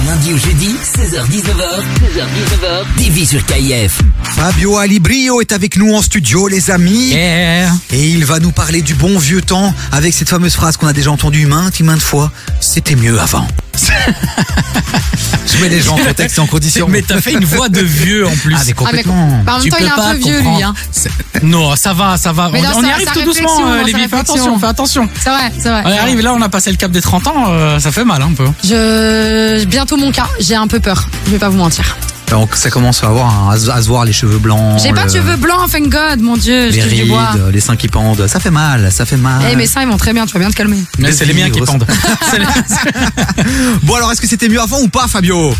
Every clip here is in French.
Du lundi au jeudi, 16h-19h, 16h-19h, TV sur KIF. Fabio Alibrio est avec nous en studio, les amis. Yeah. Et il va nous parler du bon vieux temps avec cette fameuse phrase qu'on a déjà entendue maintes et maintes fois. C'était mieux avant. Je mets les gens en contexte et en condition. Mais t'as fait une voix de vieux en plus. Ah, mais Ah, mais complètement. bah, en même Tu temps, il est peux un pas peu vieux, lui. comprendre. Hein. Non, ça va, ça va. Mais on, on y arrive tout doucement, euh, les. Fais attention, fais attention. C'est vrai, c'est vrai. On y arrive, là, on a passé le cap des 30 ans, euh, ça fait mal un peu. Je... Bientôt mon cas, j'ai un peu peur. Je vais pas vous mentir. Donc ça commence à avoir un- à se à se voir les cheveux blancs. J'ai pas de le- cheveux blancs, thank God, mon Dieu, je Les du bois. les seins qui pendent. Ça fait mal, ça fait mal. Eh, mes seins, ils vont très bien, tu vas bien te calmer. Mais c'est les miens qui pendent. C'est les- Bon alors, est-ce que c'était mieux avant ou pas, Fabio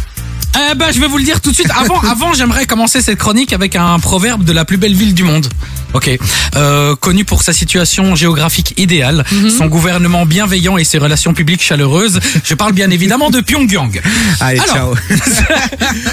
Eh ben, je vais vous le dire tout de suite. Avant, avant, j'aimerais commencer cette chronique avec un proverbe de la plus belle ville du monde. Ok. Euh, connu pour sa situation géographique idéale, son gouvernement bienveillant et ses relations publiques chaleureuses. Je parle bien évidemment de Pyongyang. Allez, Alors, ciao.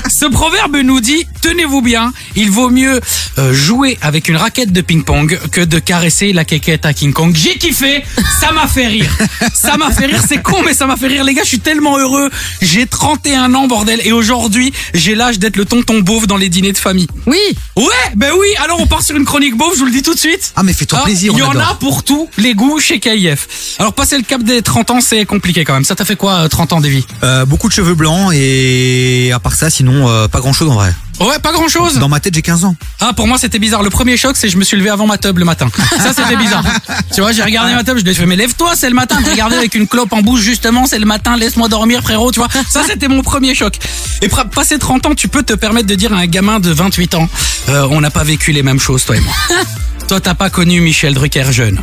Ce proverbe nous dit, tenez-vous bien, il vaut mieux euh, jouer avec une raquette de ping-pong que de caresser la quéquette à King Kong. J'ai kiffé, ça m'a fait rire. Ça m'a fait rire, c'est con, mais ça m'a fait rire. Les gars, je suis tellement heureux. J'ai 31 ans, bordel, et aujourd'hui, j'ai l'âge d'être le tonton beauf dans les dîners de famille. Oui, Ouais, ben oui, alors on part sur une chronique beauf, je vous le dis tout de suite. Ah mais fais-toi Ah, plaisir, Il y on en adore. a pour tous les goûts chez KIF. Alors passer le cap des 30 ans, c'est compliqué quand même. Ça t'a fait quoi, euh, 30 ans, Davy? Euh, beaucoup de cheveux blancs et à part ça, sinon euh, pas grand-chose en vrai. Ouais, pas grand chose. Dans ma tête, j'ai 15 ans. Ah, pour moi, c'était bizarre. Le premier choc, c'est que je me suis levé avant ma tub le matin. Ça, c'était bizarre. tu vois, j'ai regardé ma tub, je lui ai fait, mais lève-toi, c'est le matin. J'ai regardé avec une clope en bouche, justement, c'est le matin, laisse-moi dormir, frérot, tu vois. Ça, c'était mon premier choc. Et passer 30 ans, tu peux te permettre de dire à un gamin de 28 ans, euh, on n'a pas vécu les mêmes choses, toi et moi. Toi, t'as pas connu Michel Drucker jeune.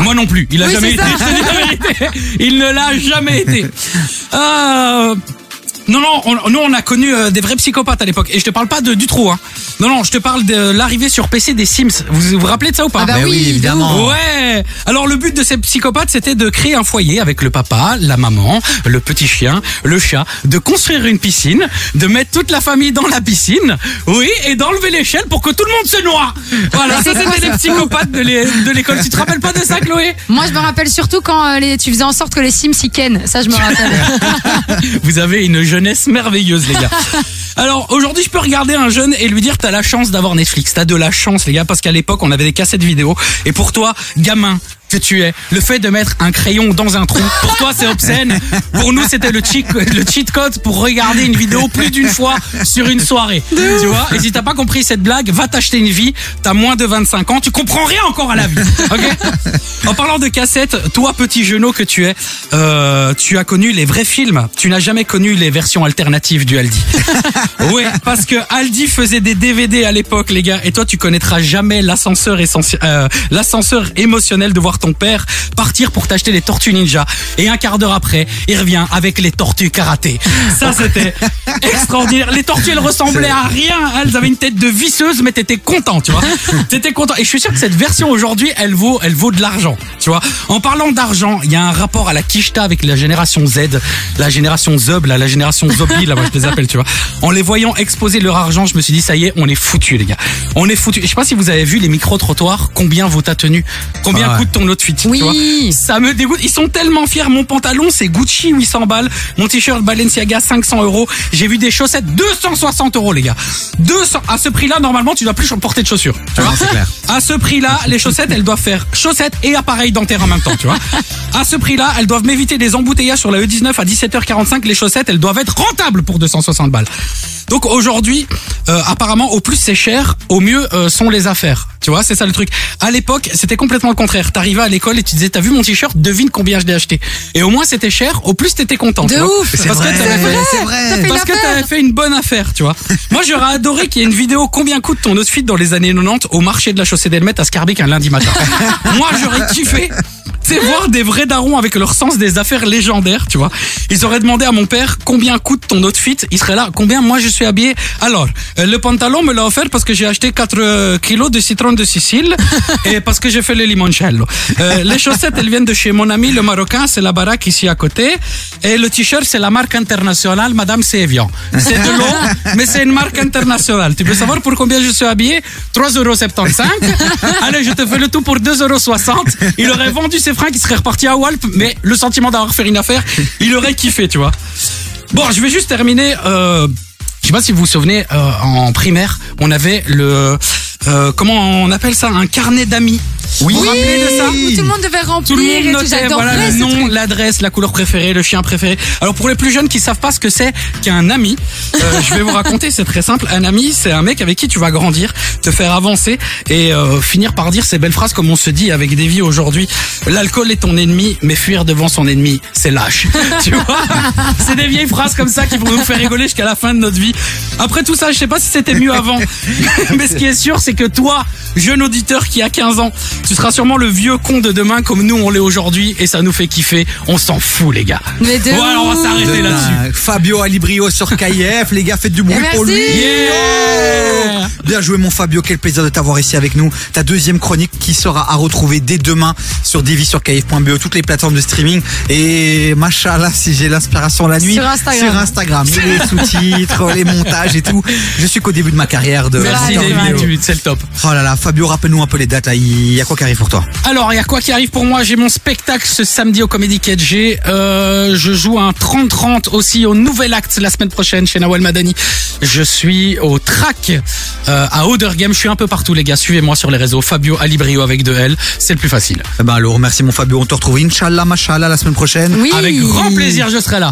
Moi non plus. Il a Oui, jamais été. Il ne l'a jamais été. Euh, non, non, on- nous on a connu euh, des vrais psychopathes à l'époque. Et je te parle pas de, du trou. Hein. Non, non, je te parle de l'arrivée sur PC des Sims. Vous vous rappelez de ça ou pas? Ah bah Mais oui, oui, de évidemment. Ouais. Alors le but de ces psychopathes, c'était de créer un foyer avec le papa, la maman, le petit chien, le chat, de construire une piscine, de mettre toute la famille dans la piscine, oui, et d'enlever l'échelle pour que tout le monde se noie. Voilà, ça c'était les ça psychopathes de l'é- de l'école. Tu te rappelles pas de ça, Chloé? Moi, je me rappelle surtout quand euh, les... tu faisais en sorte que les Sims s'y ken. Ça, je me rappelle. Vous avez une jeunesse merveilleuse, les gars. Alors aujourd'hui, je peux regarder un jeune et lui dire t'as la chance d'avoir Netflix. T'as de la chance, les gars, parce qu'à l'époque, on avait des cassettes vidéo. Et pour toi, gamin que tu es, le fait de mettre un crayon dans un trou, pour toi, c'est obscène. Pour nous, c'était le cheat, le cheat code pour regarder une vidéo plus d'une fois sur une soirée. Tu vois Et si t'as pas compris cette blague, va t'acheter une vie. T'as moins de 25 ans, tu comprends rien encore à la vie. Ok En parlant de cassettes, toi, petit genou que tu es, euh, tu as connu les vrais films. Tu n'as jamais connu les versions alternatives du Aldi. ouais, parce que Aldi faisait des DVD à l'époque, les gars. Et toi, tu connaîtras jamais l'ascenseur essentie- euh, l'ascenseur émotionnel de voir ton père partir pour t'acheter les tortues ninja. Et un quart d'heure après, il revient avec les tortues karaté. Ça, c'était extraordinaire. Les tortues, elles ressemblaient à rien. Elles avaient une tête de visseuse, mais t'étais content, tu vois. T'étais content. Et je suis sûr que cette version aujourd'hui, elle vaut, elle vaut de l'argent, tu vois. En parlant d'argent, il y a un rapport à la quicheta avec la génération Z, la génération Zob, la génération Zombie, là, moi, je les appelle, tu vois. En les voyant exposer leur argent, je me suis dit, ça y est, on est foutu, les gars. On est foutu. Je sais pas si vous avez vu les micro-trottoirs, combien vaut ta tenue, combien Ah ouais. coûte ton outfit, tu vois. Oui. Ça me dégoûte. Ils sont tellement fiers. Mon pantalon, c'est Gucci 800 balles. Mon t-shirt Balenciaga 500 euros. J'ai vu des chaussettes 260 euros, les gars. 200. À ce prix-là, normalement, tu dois plus porter de chaussures. Tu vois Ah, c'est clair. À ce prix-là, les chaussettes, elles doivent faire chaussettes et appareil dentaire en même temps, tu vois. À ce prix-là, elles doivent m'éviter des embouteillages sur la E19 à 17h45. Les chaussettes, elles doivent être rentables pour 260 balles. Donc aujourd'hui, euh, apparemment, au plus c'est cher, au mieux euh, sont les affaires. Tu vois, c'est ça le truc. À l'époque, c'était complètement le contraire. T'arrivais à l'école et tu disais, t'as vu mon t-shirt, devine combien je l'ai acheté. Et au moins c'était cher, au plus t'étais content. De tu vois. ouf. C'est Parce vrai, que t'avais fait- vrai. parce une que fait une bonne affaire, tu vois. Moi, j'aurais adoré qu'il y ait une vidéo combien coûte ton outfit dans les années 90 au marché de la chaussée d'Elmet à Scarbeck un lundi matin. Moi, j'aurais kiffé. C'est voir des vrais darons avec leur sens des affaires légendaires, tu vois. Ils auraient demandé à mon père combien coûte ton outfit. Il serait là, combien moi je suis habillé. Alors, euh, le pantalon me l'a offert parce que j'ai acheté 4 euh, kilos de citron de Sicile et parce que j'ai fait le limoncello. Euh, les chaussettes, elles viennent de chez mon ami le Marocain, c'est la baraque ici à côté. Et le t-shirt, c'est la marque internationale, Madame c'est Evian. C'est de l'eau, mais c'est une marque internationale. Tu veux savoir pour combien je suis habillé? 3,75 Allez, je te fais le tout pour 2,60 Il aurait vendu ses fringues, il serait reparti à Walp, mais le sentiment d'avoir fait une affaire, il aurait kiffé, tu vois. Bon, je vais juste terminer. Euh, je sais pas si vous vous souvenez, euh, en primaire, on avait le euh, comment on appelle ça, un carnet d'amis. Oui. Vous vous rappelez de ça Où tout le monde devait remplir Tout le monde et tout. notait J'adorais voilà, le ce nom, truc. l'adresse, la couleur préférée, le chien préféré. Alors pour les plus jeunes qui savent pas ce que c'est qu'un ami, euh, je vais vous raconter, c'est très simple. Un ami, c'est un mec avec qui tu vas grandir, te faire avancer et euh, finir par dire ces belles phrases comme on se dit avec Davy aujourd'hui. L'alcool est ton ennemi, mais fuir devant son ennemi, c'est lâche. tu vois C'est des vieilles phrases comme ça qui vont nous faire rigoler jusqu'à la fin de notre vie. Après tout ça, je sais pas si c'était mieux avant, mais ce qui est sûr, c'est que toi, jeune auditeur qui a 15 ans, tu seras sûrement le vieux con de demain comme nous on l'est aujourd'hui et ça nous fait kiffer. On s'en fout les gars. Mais de Voilà, on va s'arrêter De là-dessus. Fabio Alibrio sur KF, les gars, faites du bruit Et pour lui. Yeah Bien joué mon Fabio, quel plaisir de t'avoir ici avec nous. Ta deuxième chronique qui sera à retrouver dès demain sur Divi sur KF.be, toutes les plateformes de streaming. Et machallah, si j'ai l'inspiration la nuit. Sur Instagram. Sur Instagram. les sous-titres, les montages et tout. Je suis qu'au début de ma carrière de c'est le top. Oh là là, Fabio, rappelle-nous un peu les dates. Il y a quoi qui arrive pour toi Alors, il y a quoi qui arrive pour moi? J'ai mon spectacle ce samedi au Comedy Cage. J'ai, Euh, je joue un 30-30 aussi au Nouvel Acte la semaine prochaine chez Nawal Madani. Je suis au Track euh, à Oder Game. Je suis un peu partout les gars. Suivez-moi sur les réseaux. Fabio Alibrio avec deux L. C'est le plus facile. Eh ben alors, merci mon Fabio. On te retrouve Inch'Allah, machallah la semaine prochaine. Oui. Avec grand plaisir, je serai là.